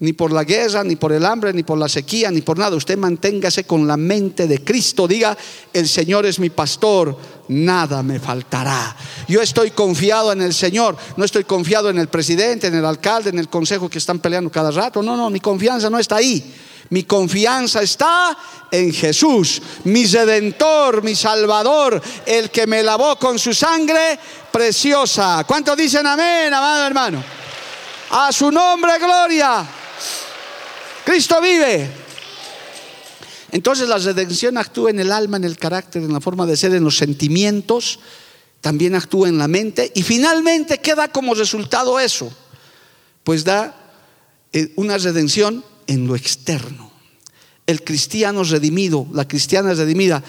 ni por la guerra, ni por el hambre, ni por la sequía, ni por nada. Usted manténgase con la mente de Cristo. Diga, el Señor es mi pastor, nada me faltará. Yo estoy confiado en el Señor, no estoy confiado en el presidente, en el alcalde, en el consejo que están peleando cada rato. No, no, mi confianza no está ahí. Mi confianza está en Jesús, mi redentor, mi salvador, el que me lavó con su sangre preciosa. ¿Cuántos dicen amén, amado hermano? A su nombre, gloria. Cristo vive. Entonces la redención actúa en el alma, en el carácter, en la forma de ser, en los sentimientos, también actúa en la mente y finalmente queda como resultado eso, pues da eh, una redención en lo externo. El cristiano redimido, la cristiana redimida,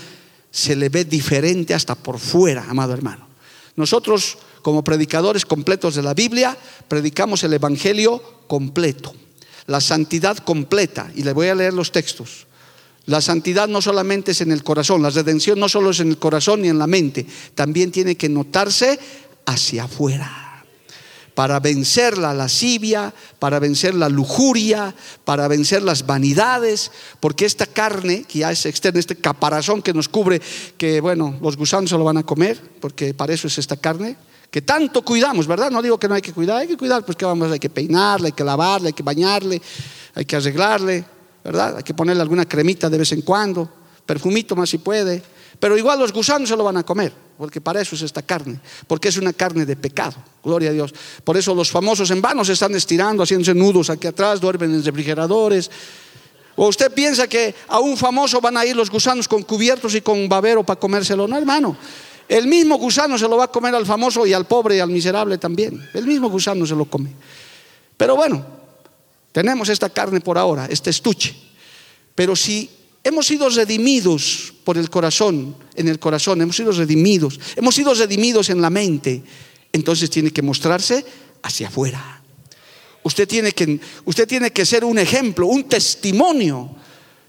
se le ve diferente hasta por fuera, amado hermano. Nosotros, como predicadores completos de la Biblia, predicamos el Evangelio completo, la santidad completa. Y le voy a leer los textos. La santidad no solamente es en el corazón, la redención no solo es en el corazón ni en la mente, también tiene que notarse hacia afuera para vencer la lascivia, para vencer la lujuria, para vencer las vanidades, porque esta carne que ya es externa, este caparazón que nos cubre, que bueno, los gusanos se lo van a comer, porque para eso es esta carne, que tanto cuidamos, ¿verdad? No digo que no hay que cuidar, hay que cuidar, pues que vamos, hay que peinarle, hay que lavarle, hay que bañarle, hay que arreglarle, ¿verdad? Hay que ponerle alguna cremita de vez en cuando, perfumito más si puede, pero igual los gusanos se lo van a comer porque para eso es esta carne, porque es una carne de pecado, gloria a Dios. Por eso los famosos en vano se están estirando, haciéndose nudos aquí atrás, duermen en refrigeradores. O usted piensa que a un famoso van a ir los gusanos con cubiertos y con babero para comérselo. No, hermano. El mismo gusano se lo va a comer al famoso y al pobre y al miserable también. El mismo gusano se lo come. Pero bueno, tenemos esta carne por ahora, este estuche. Pero si hemos sido redimidos por el corazón, en el corazón, hemos sido redimidos, hemos sido redimidos en la mente, entonces tiene que mostrarse hacia afuera. Usted tiene que, usted tiene que ser un ejemplo, un testimonio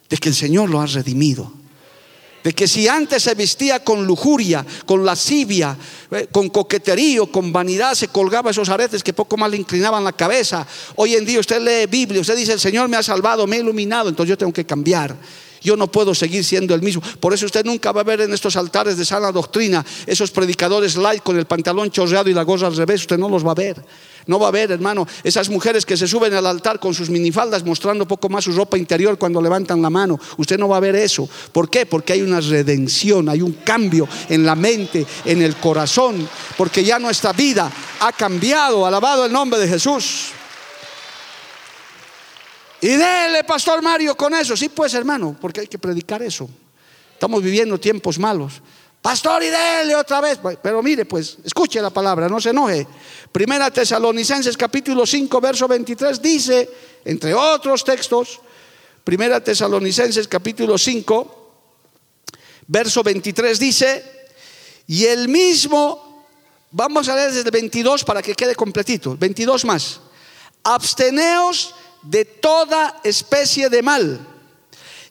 de que el Señor lo ha redimido. De que si antes se vestía con lujuria, con lascivia, eh, con coqueterío, con vanidad, se colgaba esos aretes que poco más le inclinaban la cabeza. Hoy en día usted lee Biblia, usted dice, el Señor me ha salvado, me ha iluminado, entonces yo tengo que cambiar. Yo no puedo seguir siendo el mismo. Por eso usted nunca va a ver en estos altares de sana doctrina esos predicadores light con el pantalón chorreado y la gorra al revés. Usted no los va a ver. No va a ver, hermano, esas mujeres que se suben al altar con sus minifaldas mostrando poco más su ropa interior cuando levantan la mano. Usted no va a ver eso. ¿Por qué? Porque hay una redención, hay un cambio en la mente, en el corazón, porque ya nuestra vida ha cambiado. Alabado el nombre de Jesús. Y dele, Pastor Mario, con eso. Sí, pues, hermano, porque hay que predicar eso. Estamos viviendo tiempos malos. Pastor, y dele otra vez. Pero mire, pues, escuche la palabra, no se enoje. Primera Tesalonicenses capítulo 5, verso 23 dice, entre otros textos, Primera Tesalonicenses capítulo 5, verso 23 dice, y el mismo, vamos a leer desde el 22 para que quede completito, 22 más, absteneos de toda especie de mal.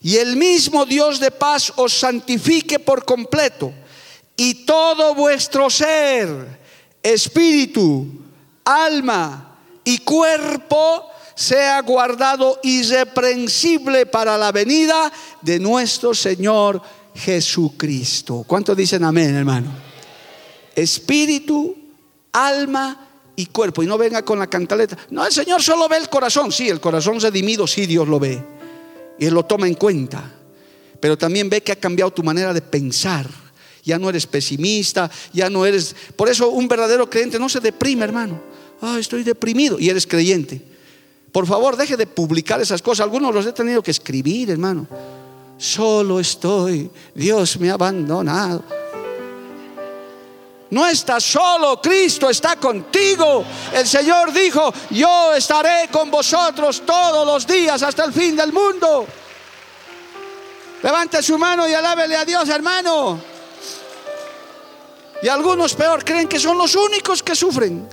Y el mismo Dios de paz os santifique por completo. Y todo vuestro ser, espíritu, alma y cuerpo sea guardado irreprensible para la venida de nuestro Señor Jesucristo. ¿Cuántos dicen amén, hermano? Espíritu, alma y cuerpo. Y no venga con la cantaleta. No, el Señor solo ve el corazón. Sí, el corazón redimido, sí, Dios lo ve. Y lo toma en cuenta. Pero también ve que ha cambiado tu manera de pensar. Ya no eres pesimista, ya no eres... Por eso un verdadero creyente no se deprime, hermano. Ah, estoy deprimido. Y eres creyente. Por favor, deje de publicar esas cosas. Algunos los he tenido que escribir, hermano. Solo estoy. Dios me ha abandonado. No estás solo, Cristo está contigo. El Señor dijo, yo estaré con vosotros todos los días hasta el fin del mundo. Levante su mano y alábele a Dios, hermano. Y algunos peor creen que son los únicos que sufren.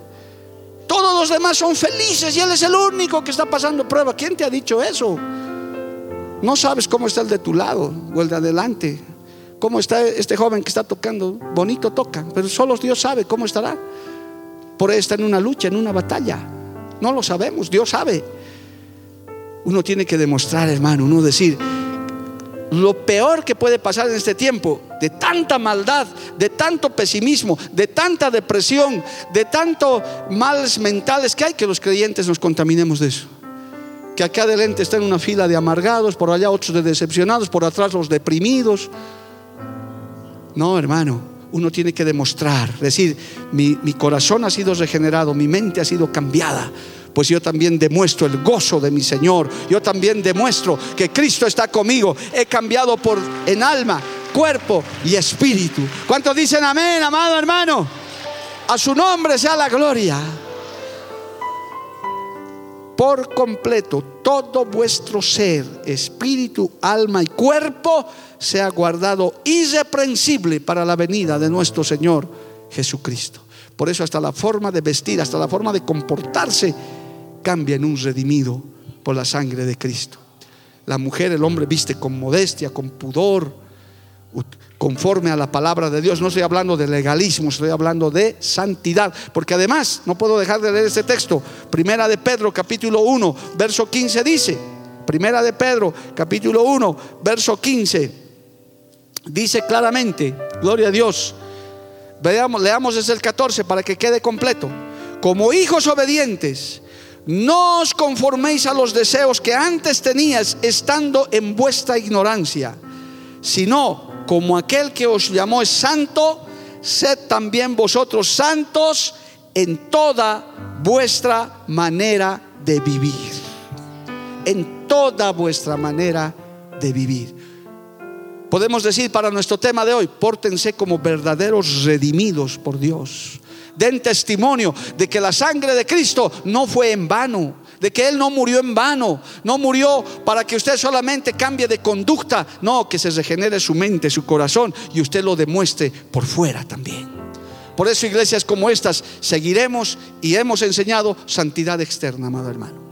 Todos los demás son felices y Él es el único que está pasando prueba. ¿Quién te ha dicho eso? No sabes cómo está el de tu lado o el de adelante cómo está este joven que está tocando. Bonito toca, pero solo Dios sabe cómo estará. Por ahí está en una lucha, en una batalla. No lo sabemos, Dios sabe. Uno tiene que demostrar, hermano, uno decir, lo peor que puede pasar en este tiempo, de tanta maldad, de tanto pesimismo, de tanta depresión, de tanto males mentales que hay que los creyentes nos contaminemos de eso. Que acá adelante está en una fila de amargados, por allá otros de decepcionados, por atrás los deprimidos. No, hermano, uno tiene que demostrar, decir, mi, corazón ha sido regenerado, mi mente ha sido cambiada. Pues yo también demuestro el gozo de mi Señor. Yo también demuestro que Cristo está conmigo. He cambiado por en alma, cuerpo y espíritu. ¿Cuántos dicen amén, amado hermano? A su nombre sea la gloria. Por completo todo vuestro ser, espíritu, alma y cuerpo sea guardado irreprensible para la venida de nuestro Señor Jesucristo. Por eso hasta la forma de vestir, hasta la forma de comportarse cambia en un redimido por la sangre de Cristo. La mujer, el hombre viste con modestia, con pudor, conforme a la palabra de Dios. No estoy hablando de legalismo, estoy hablando de santidad. Porque además, no puedo dejar de leer este texto. Primera de Pedro, capítulo 1, verso 15 dice. Primera de Pedro, capítulo 1, verso 15. Dice claramente, gloria a Dios. Veamos, leamos desde el 14 para que quede completo. Como hijos obedientes, no os conforméis a los deseos que antes tenías estando en vuestra ignorancia, sino como aquel que os llamó es santo, sed también vosotros santos en toda vuestra manera de vivir. En toda vuestra manera de vivir. Podemos decir para nuestro tema de hoy, pórtense como verdaderos redimidos por Dios. Den testimonio de que la sangre de Cristo no fue en vano de que Él no murió en vano, no murió para que usted solamente cambie de conducta, no, que se regenere su mente, su corazón y usted lo demuestre por fuera también. Por eso iglesias como estas seguiremos y hemos enseñado santidad externa, amado hermano.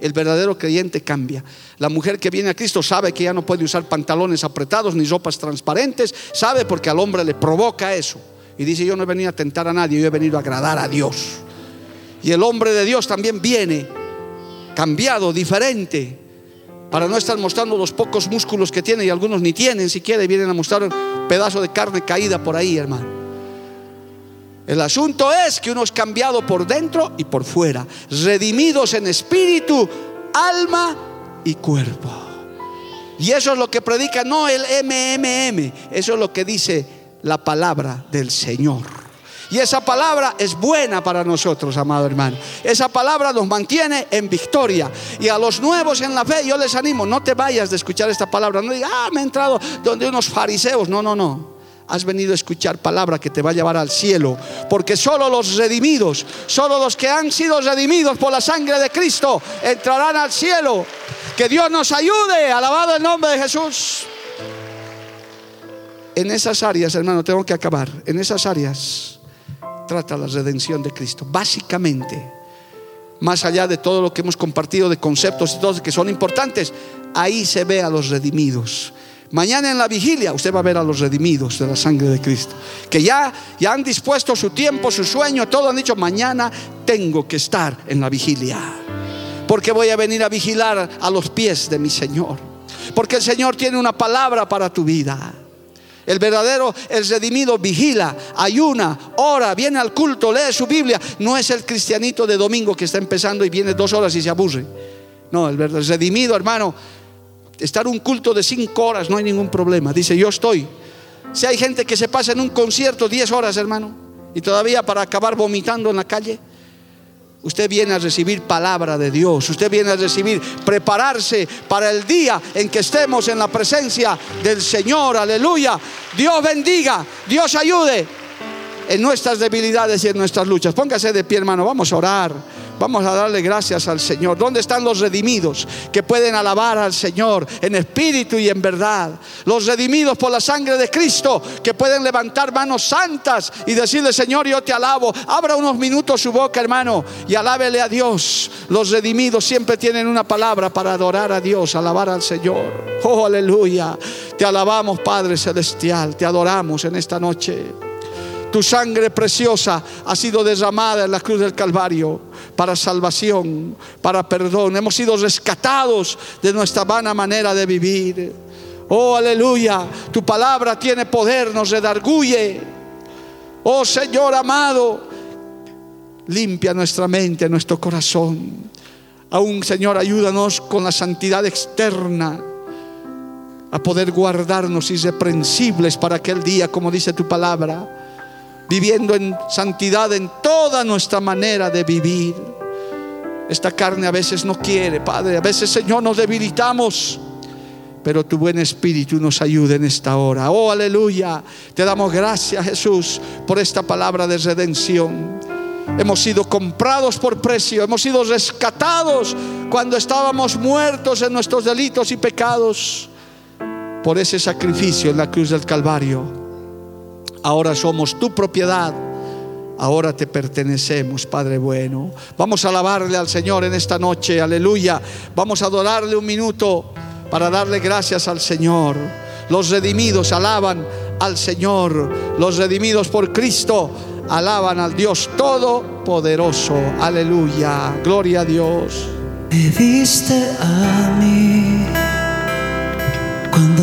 El verdadero creyente cambia. La mujer que viene a Cristo sabe que ya no puede usar pantalones apretados ni ropas transparentes, sabe porque al hombre le provoca eso. Y dice, yo no he venido a tentar a nadie, yo he venido a agradar a Dios. Y el hombre de Dios también viene cambiado, diferente, para no estar mostrando los pocos músculos que tiene y algunos ni tienen siquiera y vienen a mostrar un pedazo de carne caída por ahí, hermano. El asunto es que uno es cambiado por dentro y por fuera, redimidos en espíritu, alma y cuerpo. Y eso es lo que predica no el MMM, eso es lo que dice la palabra del Señor. Y esa palabra es buena para nosotros, amado hermano. Esa palabra nos mantiene en victoria. Y a los nuevos en la fe, yo les animo, no te vayas de escuchar esta palabra. No digas, ah, me he entrado donde unos fariseos. No, no, no has venido a escuchar palabra que te va a llevar al cielo. Porque solo los redimidos, solo los que han sido redimidos por la sangre de Cristo, entrarán al cielo. Que Dios nos ayude. Alabado el nombre de Jesús. En esas áreas, hermano, tengo que acabar. En esas áreas trata la redención de Cristo. Básicamente, más allá de todo lo que hemos compartido de conceptos y todos que son importantes, ahí se ve a los redimidos. Mañana en la vigilia usted va a ver a los redimidos de la sangre de Cristo, que ya, ya han dispuesto su tiempo, su sueño, todo han dicho, mañana tengo que estar en la vigilia, porque voy a venir a vigilar a los pies de mi Señor, porque el Señor tiene una palabra para tu vida. El verdadero, el redimido vigila, ayuna, ora, viene al culto, lee su Biblia. No es el cristianito de domingo que está empezando y viene dos horas y se aburre. No, el redimido, hermano, estar un culto de cinco horas no hay ningún problema. Dice, yo estoy. Si hay gente que se pasa en un concierto diez horas, hermano, y todavía para acabar vomitando en la calle. Usted viene a recibir palabra de Dios. Usted viene a recibir, prepararse para el día en que estemos en la presencia del Señor. Aleluya. Dios bendiga. Dios ayude en nuestras debilidades y en nuestras luchas. Póngase de pie, hermano. Vamos a orar. Vamos a darle gracias al Señor. ¿Dónde están los redimidos que pueden alabar al Señor en espíritu y en verdad? Los redimidos por la sangre de Cristo que pueden levantar manos santas y decirle, Señor, yo te alabo. Abra unos minutos su boca, hermano, y alábele a Dios. Los redimidos siempre tienen una palabra para adorar a Dios, alabar al Señor. Oh, aleluya. Te alabamos, Padre Celestial. Te adoramos en esta noche. Tu sangre preciosa ha sido derramada en la cruz del Calvario para salvación, para perdón. Hemos sido rescatados de nuestra vana manera de vivir. Oh, aleluya. Tu palabra tiene poder, nos redarguye. Oh Señor amado, limpia nuestra mente, nuestro corazón. Aún, Señor, ayúdanos con la santidad externa a poder guardarnos irreprensibles para aquel día, como dice tu palabra viviendo en santidad en toda nuestra manera de vivir. Esta carne a veces no quiere, Padre, a veces, Señor, nos debilitamos. Pero tu buen espíritu nos ayude en esta hora. Oh, aleluya. Te damos gracias, Jesús, por esta palabra de redención. Hemos sido comprados por precio, hemos sido rescatados cuando estábamos muertos en nuestros delitos y pecados por ese sacrificio en la cruz del Calvario. Ahora somos tu propiedad. Ahora te pertenecemos, Padre bueno. Vamos a alabarle al Señor en esta noche, aleluya. Vamos a adorarle un minuto para darle gracias al Señor. Los redimidos alaban al Señor. Los redimidos por Cristo alaban al Dios Todopoderoso. Aleluya. Gloria a Dios. Me diste a mí cuando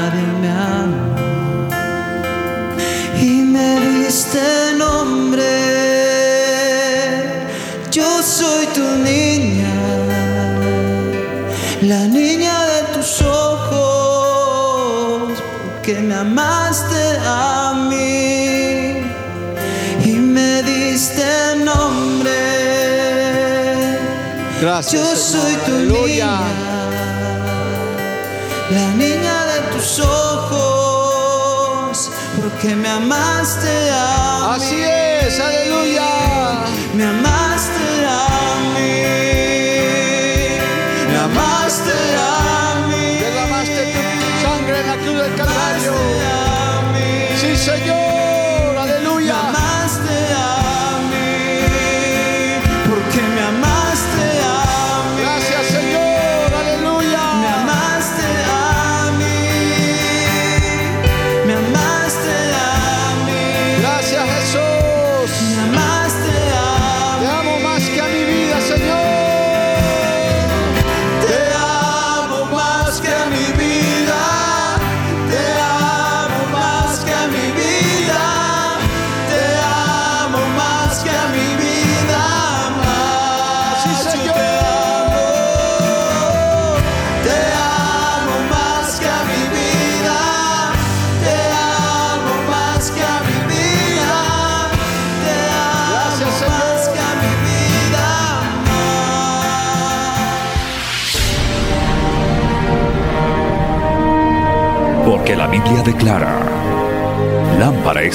Gracias. Yo soy tu Aleluya. niña, la niña de tus ojos, porque me amaste a Así mí. es, aleluya. Me amaste